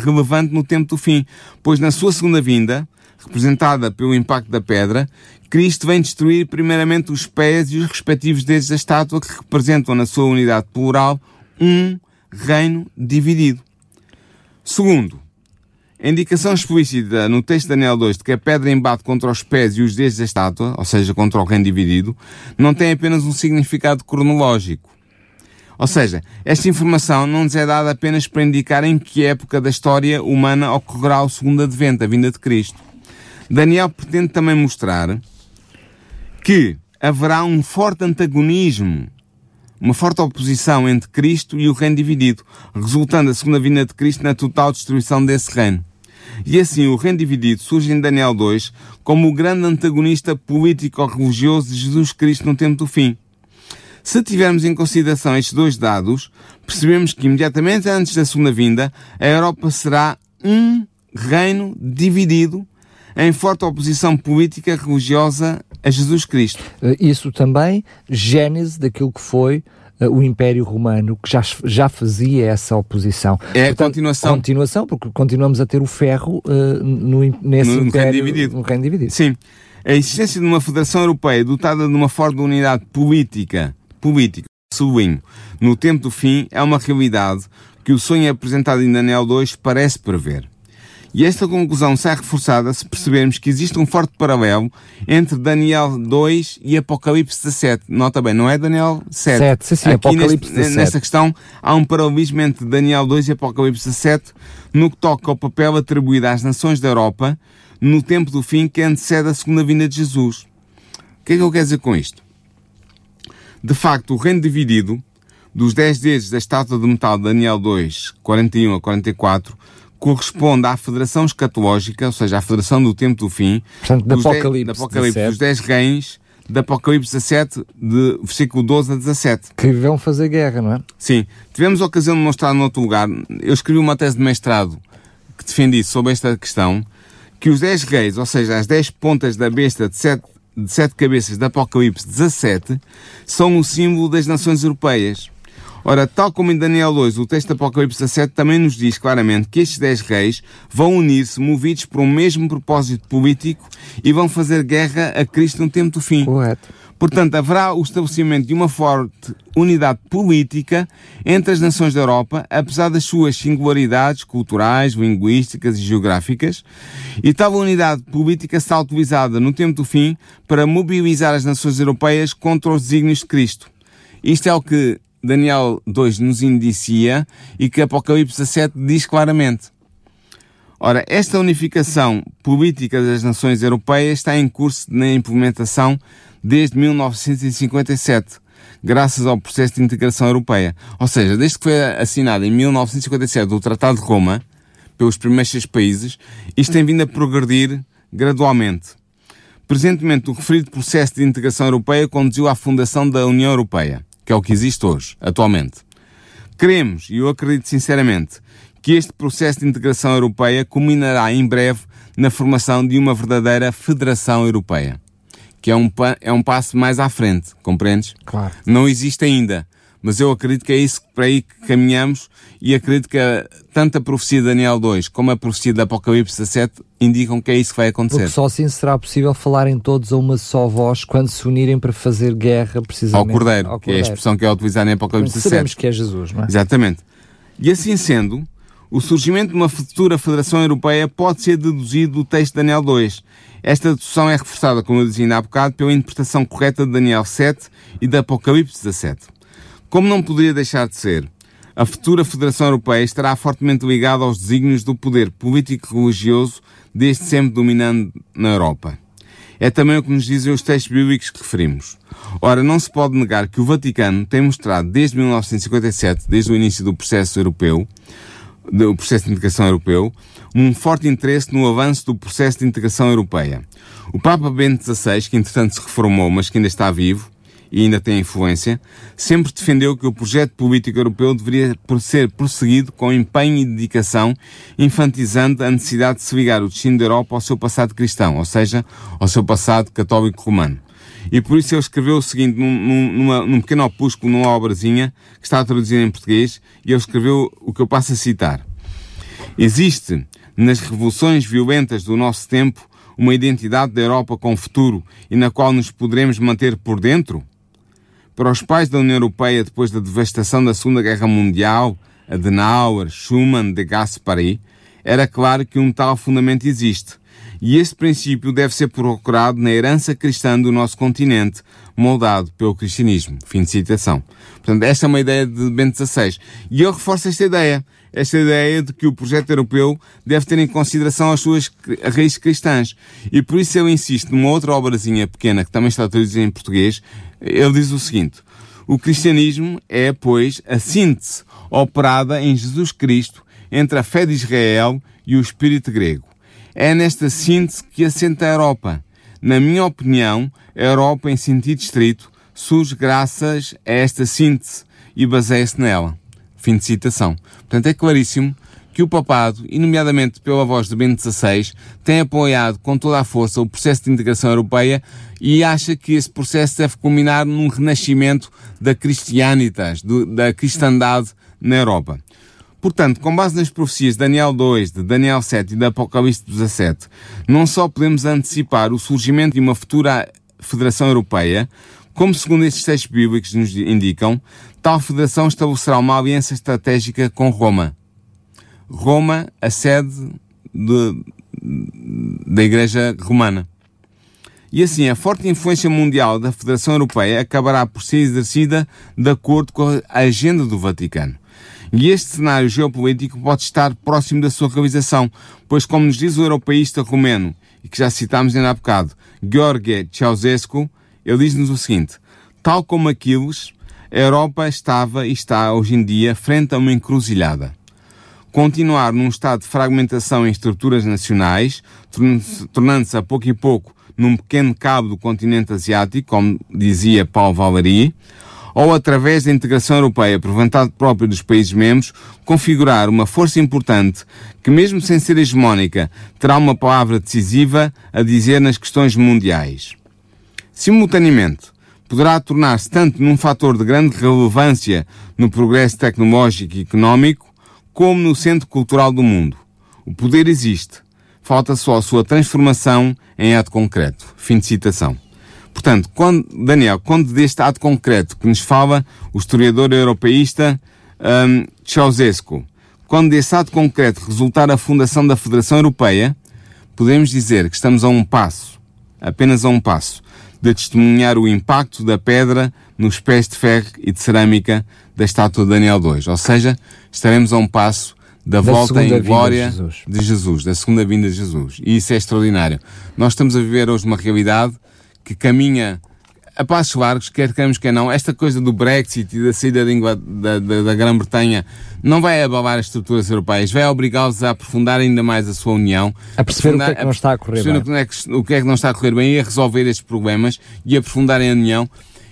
relevante no tempo do fim, pois na sua segunda vinda, representada pelo impacto da pedra, Cristo vem destruir primeiramente os pés e os respectivos dedos da estátua que representam na sua unidade plural um reino dividido. Segundo, a indicação explícita no texto de Daniel 2 de que a pedra embate contra os pés e os dedos da estátua, ou seja, contra o reino dividido, não tem apenas um significado cronológico. Ou seja, esta informação não nos é dada apenas para indicar em que época da história humana ocorrerá o segundo advento, a vinda de Cristo. Daniel pretende também mostrar que haverá um forte antagonismo uma forte oposição entre Cristo e o reino dividido, resultando a segunda vinda de Cristo na total destruição desse reino. E assim o reino dividido surge em Daniel 2 como o grande antagonista político-religioso de Jesus Cristo no tempo do fim. Se tivermos em consideração estes dois dados, percebemos que imediatamente antes da segunda vinda, a Europa será um reino dividido em forte oposição política religiosa a Jesus Cristo. Eh, isso também, gênese daquilo que foi uh, o Império Romano, que já, já fazia essa oposição. É Portanto, a continuação. Continuação, porque continuamos a ter o ferro uh, no, nesse no, Império, reino dividido. no reino dividido. Sim. A existência de uma Federação Europeia dotada de uma forte unidade política, política, sublinho, no tempo do fim, é uma realidade que o sonho apresentado em Daniel 2 parece prever. E esta conclusão sai reforçada se percebermos que existe um forte paralelo entre Daniel 2 e Apocalipse 17. Nota bem, não é Daniel 7. 7 sim, sim, Aqui Apocalipse neste, 17. Nesta questão há um paralelismo entre Daniel 2 e Apocalipse 17 no que toca ao papel atribuído às nações da Europa no tempo do fim que antecede a segunda vinda de Jesus. O que é que eu quero dizer com isto? De facto, o reino dividido dos 10 dedos da estátua de metal de Daniel 2, 41 a 44, corresponde à Federação Escatológica, ou seja, à Federação do Tempo do Fim, Portanto, dos, Apocalipse, de, Apocalipse dos 10 reis, de Apocalipse 17, de versículo 12 a 17. Que vão fazer guerra, não é? Sim. Tivemos a ocasião de mostrar no outro lugar, eu escrevi uma tese de mestrado que defendi sobre esta questão, que os 10 reis, ou seja, as 10 pontas da besta de 7, de sete cabeças de Apocalipse 17, são o símbolo das nações europeias. Ora, tal como em Daniel 2, o texto de Apocalipse 17 também nos diz claramente que estes dez reis vão unir-se movidos por um mesmo propósito político e vão fazer guerra a Cristo no tempo do fim. Correto. Portanto, haverá o estabelecimento de uma forte unidade política entre as nações da Europa, apesar das suas singularidades culturais, linguísticas e geográficas, e tal unidade política será utilizada no tempo do fim para mobilizar as nações europeias contra os desígnios de Cristo. Isto é o que Daniel 2 nos indicia e que Apocalipse 7 diz claramente. Ora, esta unificação política das nações europeias está em curso na implementação desde 1957, graças ao processo de integração europeia. Ou seja, desde que foi assinado em 1957 o Tratado de Roma, pelos primeiros seis países, isto tem vindo a progredir gradualmente. Presentemente, o referido processo de integração europeia conduziu à fundação da União Europeia, que é o que existe hoje, atualmente. Queremos, e eu acredito sinceramente, que este processo de integração europeia culminará em breve na formação de uma verdadeira Federação Europeia, que é um, é um passo mais à frente, compreendes? Claro. Não existe ainda, mas eu acredito que é isso para aí que caminhamos e acredito que a, tanto a profecia de Daniel 2 como a profecia de Apocalipse 17 indicam que é isso que vai acontecer. Porque só assim será possível falarem todos a uma só voz quando se unirem para fazer guerra precisamente ao Cordeiro, ao Cordeiro. que é a expressão que é utilizada em Apocalipse 17. Sabemos que é Jesus, não é? Exatamente. E assim sendo, o surgimento de uma futura Federação Europeia pode ser deduzido do texto de Daniel 2. Esta dedução é reforçada, como eu dizia há bocado, pela interpretação correta de Daniel 7 e de Apocalipse 17. Como não poderia deixar de ser, a futura Federação Europeia estará fortemente ligada aos desígnios do poder político religioso desde sempre dominando na Europa. É também o que nos dizem os textos bíblicos que referimos. Ora, não se pode negar que o Vaticano tem mostrado desde 1957, desde o início do processo europeu, do processo de integração europeu, um forte interesse no avanço do processo de integração europeia. O Papa Bento XVI, que entretanto se reformou, mas que ainda está vivo, e ainda tem influência, sempre defendeu que o projeto político europeu deveria ser prosseguido com empenho e dedicação, infantizando a necessidade de se ligar o destino da Europa ao seu passado cristão, ou seja, ao seu passado católico romano. E por isso ele escreveu o seguinte, num, numa, num pequeno opúsculo, numa obrazinha, que está traduzida em português, e ele escreveu o que eu passo a citar. Existe, nas revoluções violentas do nosso tempo, uma identidade da Europa com futuro e na qual nos poderemos manter por dentro? Para os pais da União Europeia depois da devastação da Segunda Guerra Mundial, Adenauer, Schuman, de Gaspari, era claro que um tal fundamento existe. E esse princípio deve ser procurado na herança cristã do nosso continente, moldado pelo cristianismo. Fim de citação. Portanto, esta é uma ideia de Bento XVI. E eu reforço esta ideia. Esta ideia de que o projeto europeu deve ter em consideração as suas raízes cristãs. E por isso eu insisto numa outra obrazinha pequena, que também está traduzida em português, ele diz o seguinte: o cristianismo é, pois, a síntese operada em Jesus Cristo entre a fé de Israel e o espírito grego. É nesta síntese que assenta a Europa. Na minha opinião, a Europa, em sentido estrito, surge graças a esta síntese e baseia-se nela. Fim de citação. Portanto, é claríssimo que o papado, e nomeadamente pela voz de Bento XVI, tem apoiado com toda a força o processo de integração europeia e acha que esse processo deve culminar num renascimento da Christianitas, do, da cristandade na Europa. Portanto, com base nas profecias de Daniel 2, de Daniel 7 e de Apocalipse 17, não só podemos antecipar o surgimento de uma futura Federação Europeia, como segundo estes textos bíblicos nos indicam, tal federação estabelecerá uma aliança estratégica com Roma, Roma, a sede de, da Igreja Romana. E assim, a forte influência mundial da Federação Europeia acabará por ser exercida de acordo com a agenda do Vaticano. E este cenário geopolítico pode estar próximo da sua realização, pois, como nos diz o europeísta romeno, e que já citámos ainda há bocado, Gheorghe Ceausescu, ele diz-nos o seguinte: tal como Aquiles, a Europa estava e está hoje em dia frente a uma encruzilhada continuar num estado de fragmentação em estruturas nacionais, tornando-se a pouco e pouco num pequeno cabo do continente asiático, como dizia Paulo Valéry, ou através da integração europeia por vontade própria dos países membros, configurar uma força importante que, mesmo sem ser hegemónica, terá uma palavra decisiva a dizer nas questões mundiais. Simultaneamente, poderá tornar-se tanto num fator de grande relevância no progresso tecnológico e económico, como no centro cultural do mundo. O poder existe. Falta só a sua transformação em ato concreto. Fim de citação. Portanto, quando, Daniel, quando deste ato concreto que nos fala o historiador europeísta um, Ceausescu, quando desse ato concreto resultar a fundação da Federação Europeia, podemos dizer que estamos a um passo, apenas a um passo, de testemunhar o impacto da pedra nos pés de ferro e de cerâmica da estátua de Daniel II. Ou seja, estaremos a um passo da, da volta em glória de Jesus. de Jesus, da segunda vinda de Jesus. E isso é extraordinário. Nós estamos a viver hoje uma realidade que caminha a passos largos, quer queremos, quer não, esta coisa do Brexit e da saída da, da, da Grã-Bretanha não vai abalar as estruturas europeias, vai obrigá-los a aprofundar ainda mais a sua união. A perceber o que é que não está a correr bem. O que, é que, o que é que não está a correr bem e a resolver estes problemas e aprofundarem a união.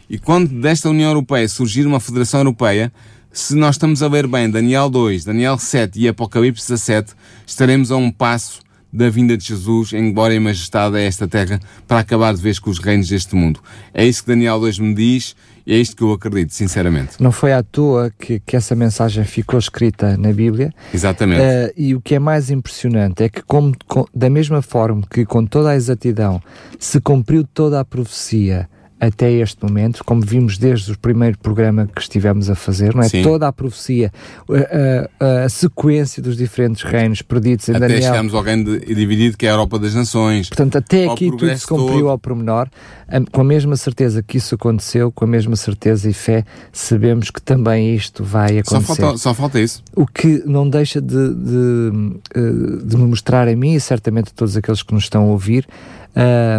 E quando desta União Europeia surgir uma Federação Europeia, se nós estamos a ler bem Daniel 2, Daniel 7 e Apocalipse 17, estaremos a um passo da vinda de Jesus em glória e majestade a esta terra para acabar de vez com os reinos deste mundo. É isso que Daniel 2 me diz e é isto que eu acredito, sinceramente. Não foi à toa que, que essa mensagem ficou escrita na Bíblia. Exatamente. Uh, e o que é mais impressionante é que, como, com, da mesma forma que com toda a exatidão se cumpriu toda a profecia até este momento, como vimos desde o primeiro programa que estivemos a fazer, não é? Sim. Toda a profecia, a, a, a, sequência dos diferentes reinos perdidos em até Daniel. Até chegamos ao reino dividido que é a Europa das Nações. Portanto, até aqui tudo se cumpriu todo. ao pormenor, com a mesma certeza que isso aconteceu, com a mesma certeza e fé, sabemos que também isto vai acontecer. Só falta, só falta isso. O que não deixa de, de, eh, de me mostrar a mim e certamente a todos aqueles que nos estão a ouvir,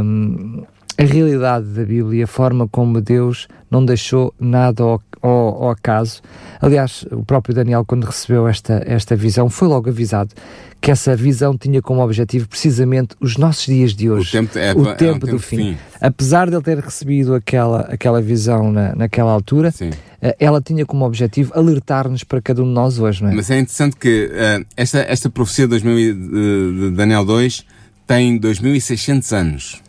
um, a realidade da Bíblia, a forma como Deus não deixou nada ao, ao, ao, acaso. Aliás, o próprio Daniel, quando recebeu esta, esta visão, foi logo avisado que essa visão tinha como objetivo precisamente os nossos dias de hoje. O tempo, é, o é tempo um do tempo fim. fim. Apesar de ele ter recebido aquela, aquela visão na, naquela altura, Sim. Eh, ela tinha como objetivo alertar-nos para cada um de nós hoje, não é? Mas é interessante que uh, esta, esta profecia de, 2000, de, de Daniel 2 tem 2600 anos.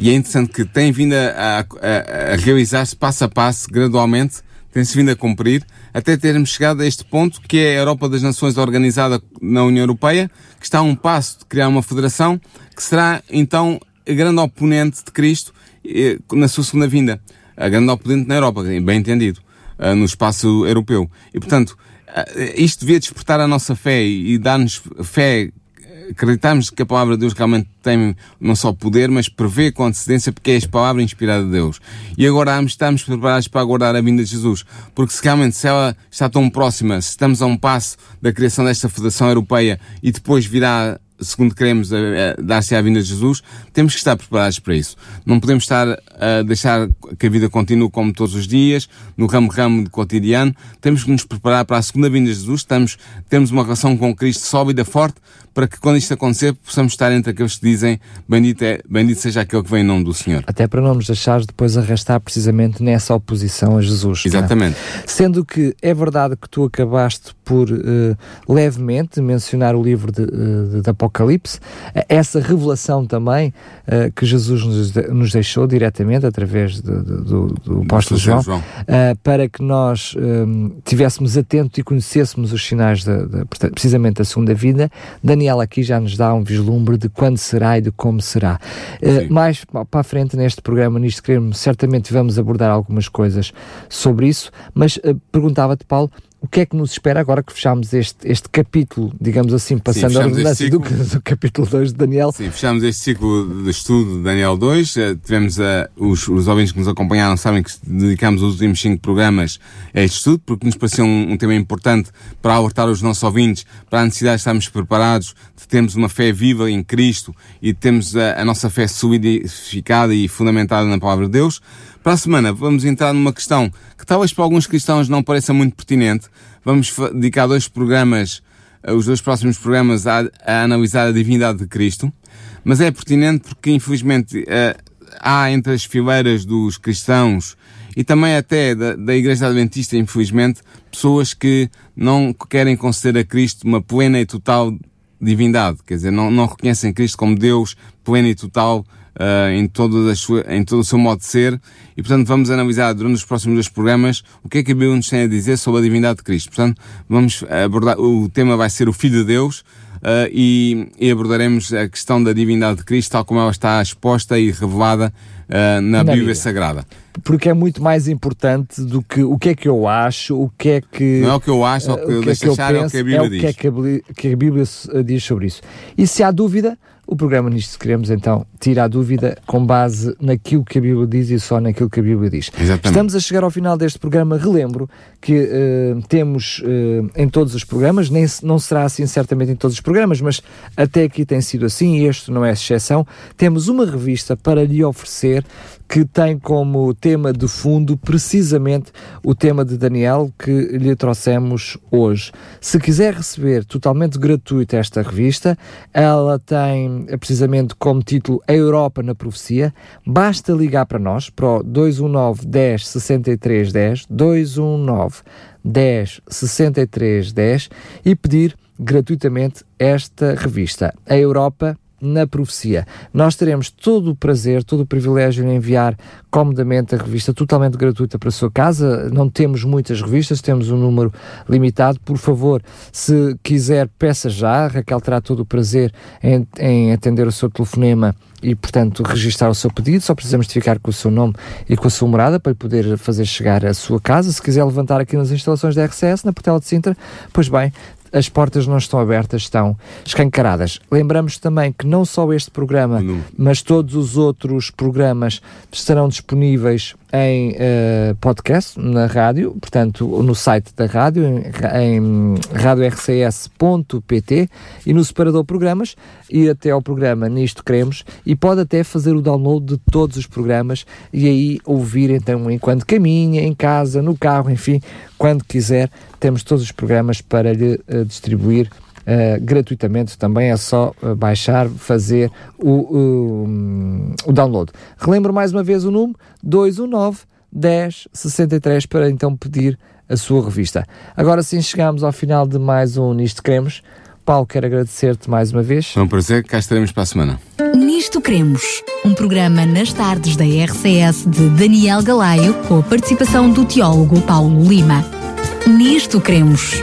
E é interessante que tem vindo a, a, a realizar-se passo a passo, gradualmente, tem-se vindo a cumprir, até termos chegado a este ponto, que é a Europa das Nações organizada na União Europeia, que está a um passo de criar uma federação, que será, então, a grande oponente de Cristo eh, na sua segunda vinda. A grande oponente na Europa, bem entendido, eh, no espaço europeu. E, portanto, eh, isto devia despertar a nossa fé e dar-nos fé acreditamos que a palavra de Deus realmente tem não só poder, mas prevê com antecedência porque é a palavra inspirada de Deus. E agora estamos preparados para aguardar a vinda de Jesus. Porque se realmente se ela está tão próxima, se estamos a um passo da criação desta Federação Europeia e depois virá segundo queremos dar-se à vinda de Jesus, temos que estar preparados para isso. Não podemos estar a deixar que a vida continue como todos os dias, no ramo-ramo de cotidiano. Temos que nos preparar para a segunda vinda de Jesus. Estamos, temos uma relação com Cristo sólida, forte, para que quando isto acontecer possamos estar entre aqueles que dizem bendito, é, bendito seja aquele que vem em nome do Senhor. Até para não nos deixar depois arrastar precisamente nessa oposição a Jesus. É? Exatamente. Sendo que é verdade que tu acabaste por uh, levemente mencionar o livro de, uh, de, de Apocalipse, essa revelação também uh, que Jesus nos, nos, deixou diretamente através de, do, do apóstolo João, João. para que nós um, tivéssemos atento e conhecêssemos os sinais de, precisamente da segunda vida. Daniel Daniel aqui já nos dá um vislumbre de quando será e de como será. Uh, mais para a frente neste programa, nisto queremos, certamente vamos abordar algumas coisas sobre isso, mas uh, perguntava-te, Paulo, o que é que nos espera agora que fechamos este, este capítulo, digamos assim, passando Sim, a redundância do, do, capítulo 2 de Daniel? Sim, fechamos este ciclo de estudo de Daniel 2. Uh, tivemos uh, os, os ouvintes que nos acompanharam sabem que dedicamos os últimos cinco programas a este estudo, porque nos pareceu um, um, tema importante para alertar os nossos ouvintes para a necessidade de estarmos preparados, de termos uma fé viva em Cristo e de termos a, a nossa fé solidificada e fundamentada na palavra de Deus. Para a semana vamos entrar numa questão que talvez para alguns cristãos não pareça muito pertinente. Vamos dedicar dois programas, eh, os dois próximos programas, a, a analisar a divindade de Cristo. Mas é pertinente porque, infelizmente, eh, há entre as fileiras dos cristãos e também até da, da Igreja Adventista, infelizmente, pessoas que não querem conceder a Cristo uma plena e total divindade. Quer dizer, não, não reconhecem Cristo como Deus pleno e total uh, em, todo sua, em todo o seu modo de ser. E, portanto, vamos analisar durante os próximos dois programas o que é que a Bíblia nos tem a dizer sobre a divindade de Cristo. Portanto, vamos abordar, o tema vai ser o Filho de Deus, Uh, e, e, abordaremos a questão da divindade de Cristo, tal como ela está exposta e revelada uh, na, na Bíblia, Bíblia Sagrada porque é muito mais importante do que o que é que eu acho, o que é que. Não é o que eu acho, o que, eu deixo é achar, penso, é o que a Bíblia é diz. É o que, é que, a, que a Bíblia diz sobre isso. E se há dúvida, o programa Nisto Queremos, então, tira a dúvida com base naquilo que a Bíblia diz e só naquilo que a Bíblia diz. Exatamente. Estamos a chegar ao final deste programa. Relembro que uh, temos uh, em todos os programas, nem, não será assim certamente em todos os programas, mas até aqui tem sido assim e este não é exceção. Temos uma revista para lhe oferecer que tem como tema de fundo precisamente o tema de Daniel que lhe trouxemos hoje. Se quiser receber totalmente gratuito esta revista, ela tem eh, precisamente como título A Europa na Profecia. Basta ligar para nós, para o 219 10 63 10, 219 10 63 10 e pedir gratuitamente esta revista, A Europa na profecia. Nós teremos todo o prazer, todo o privilégio em enviar comodamente a revista totalmente gratuita para a sua casa. Não temos muitas revistas, temos um número limitado. Por favor, se quiser, peça já. A Raquel terá todo o prazer em, em atender o seu telefonema e, portanto, registrar o seu pedido. Só precisamos de ficar com o seu nome e com a sua morada para poder fazer chegar à sua casa. Se quiser levantar aqui nas instalações da RCS, na Portela de Sintra, pois bem, as portas não estão abertas, estão escancaradas. Lembramos também que não só este programa, não. mas todos os outros programas estarão disponíveis em uh, podcast na rádio, portanto no site da rádio, em, em radiorcs.pt e no separador programas, ir até ao programa Nisto Queremos e pode até fazer o download de todos os programas e aí ouvir então enquanto caminha, em casa, no carro, enfim, quando quiser, temos todos os programas para lhe uh, distribuir Uh, gratuitamente também é só uh, baixar, fazer o, o, o, download. Relembro mais uma vez o número 219 10 63 para então pedir a sua revista. Agora sim chegamos ao final de mais um Nisto Queremos. Paulo, quero agradecer-te mais uma vez. É um prazer, cá estaremos para a semana. Nisto Queremos, um programa nas tardes da RCS de Daniel Galaio, com a participação do teólogo Paulo Lima. Nisto Cremos,